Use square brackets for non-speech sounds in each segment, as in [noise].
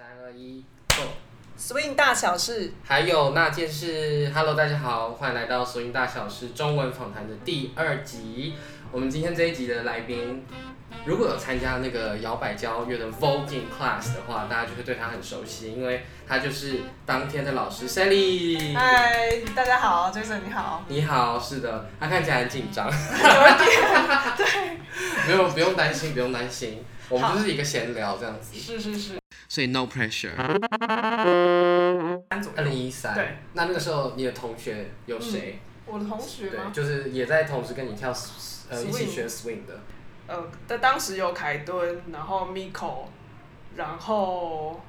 三二一，Go！swing 大小事，还有那件事，Hello，大家好，欢迎来到《Swing 大小事》中文访谈的第二集。我们今天这一集的来宾，如果有参加那个摇摆交乐的 Voguing Class 的话，大家就会对他很熟悉，因为他就是当天的老师 Sally。嗨，大家好，Jason 你好，你好，是的，他看起来很紧张，对，[laughs] 没有，不用担心，不用担心，我们就是一个闲聊这样子，是是是，所以 no pressure。二零一三，对，那那个时候你的同学有谁？我的同学对，吗？就是也在同时跟你跳呃 Swing 一起学 swing 的。呃，但当时有凯顿，然后 Miko，然后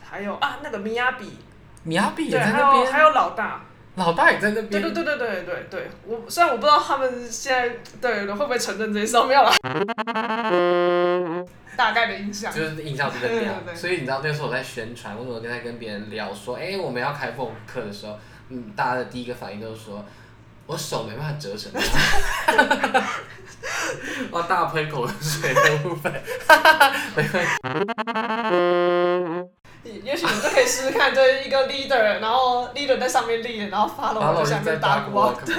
还有啊那个米亚比，米亚比也对，在那边，还有还有老大，老大也在那边。对对对对对对对，我虽然我不知道他们现在对会不会承认这些事，没有啦，大概的印象，就是印象真的亮对对对，所以你知道那时候我在宣传，我怎么在跟别人聊说，哎、我们要开凤课的时候，嗯，大家的第一个反应都是说，我手没办法折成哇，大喷口水的部分，没关系，也许你就可以试试看，就是一个 leader，然后 leader 在上面 lead，然后 follow 在下面打鼓啊，对。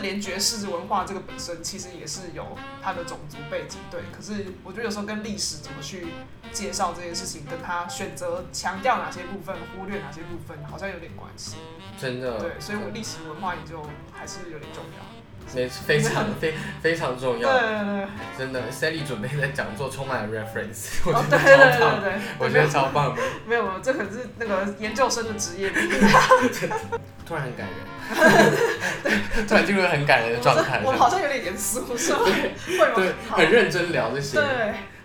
连爵士文化这个本身其实也是有它的种族背景，对。可是我觉得有时候跟历史怎么去介绍这件事情，跟他选择强调哪些部分，忽略哪些部分，好像有点关系。真的，对，所以我历史文化研究还是有点重要。非非常非非常重要，对对，真的，Sally 准备的讲座充满了 reference，我哦觉对对对得超棒，对对，我觉得超棒的，没有没有，这可是那个研究生的职业病。突然很感人，突然进入很感人的状态，我们好像有点严肃，是吗？会吗？对，很认真聊这些。对，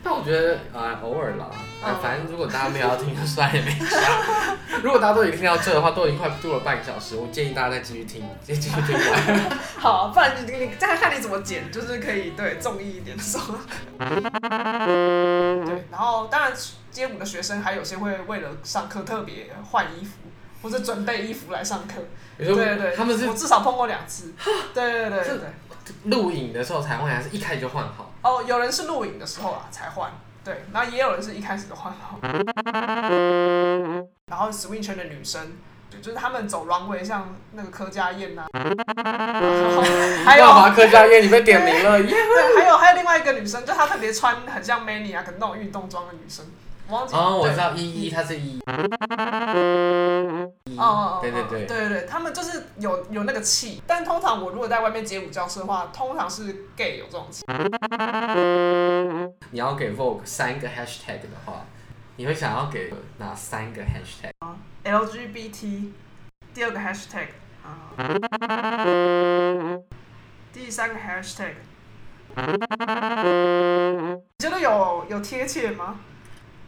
但我觉得啊、偶尔啦，哎嗯反正如果大家没有要听，就算了也没差。[laughs] 如果大家都已经听到这的话，都已经快录了半个小时，我建议大家再继续听，再继续听完。[laughs] 好，不然你你再看你怎么剪，就是可以对中意一点的时候。对，然后当然街舞的学生还有些会为了上课特别换衣服。或者准备衣服来上课，对对对，他们是我至少碰过两次，对对对对对。录影的时候才换，还是一开始就换好？哦，有人是录影的时候啊才换，对，然后也有人是一开始就换好。[laughs] 然后 swing 圈的女生，就就是他们走 runway，像那个柯佳燕 [laughs] 呐、还有干嘛客家燕你被点名了耶！对，还有还有另外一个女生，就她特别穿很像 Many 啊，可能那种运动装的女生，我忘记。哦，我知道一一他是依。依哦哦哦，对对对。对对对，他们就是有有那个气，但通常我如果在外面街舞教室的话，通常是 gay 有这种气。你要给 Vogue 三个 hashtag 的话，你会想要给哪三个 hashtag？LGBT，第二个 hashtag 啊，第三个 hashtag，你觉得有有贴切吗？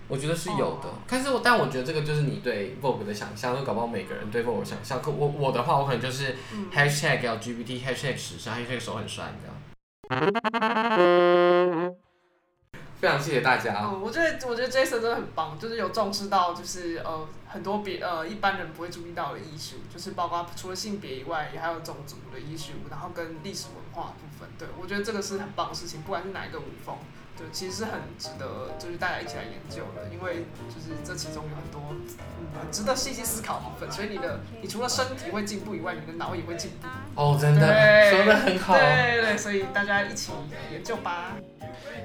我觉得是有的哦，但是我但我觉得这个就是你对 Vogue 的想象，就搞不好每个人对 Vogue 的想象。可我我的话，我可能就是嗯 hashtag LGBT hashtag 时尚 hashtag 手很帅这样。非常谢谢大家。嗯，我觉得我觉得 Jason 真的很棒，就是有重视到就是呃很多别呃一般人不会注意到的艺术，就是包括除了性别以外，也还有种族的艺术，然后跟历史文化的部分。对我觉得这个是很棒的事情，不管是哪一个舞风，对，其实是很值得就是大家一起来研究的，因为就是这其中有很多嗯很值得细细思考的部分，所以你的你除了身体会进步以外，你的脑也会进步。哦，真的，说的很好。对对，所以大家一起研究吧。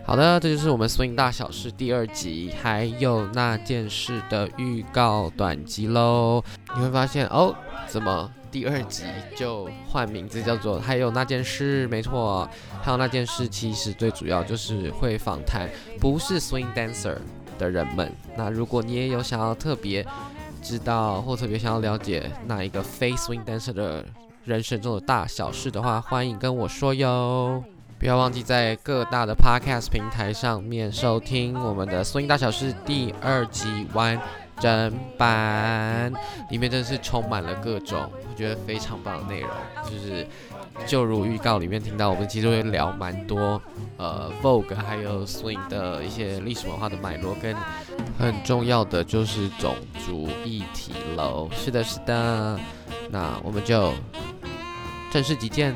好的，这就是我们 Swing 大小事第二集，还有那件事的预告短集喽。你会发现哦，怎么第二集就换名字叫做“还有那件事”？没错，还有那件事，其实最主要就是会访谈不是 Swing Dancer 的人们。那如果你也有想要特别知道或特别想要了解那一个非 Swing Dancer 的人生中的大小事的话，欢迎跟我说哟。不要忘记在各大的 podcast 平台上面收听我们的《swing 大小事》第二集完整版，里面真的是充满了各种我觉得非常棒的内容。就是就如预告里面听到，我们其实会聊蛮多呃 Vogue 还有 swing 的一些历史文化的脉络，跟很重要的就是种族议题喽。是的，是的，那我们就正式集见。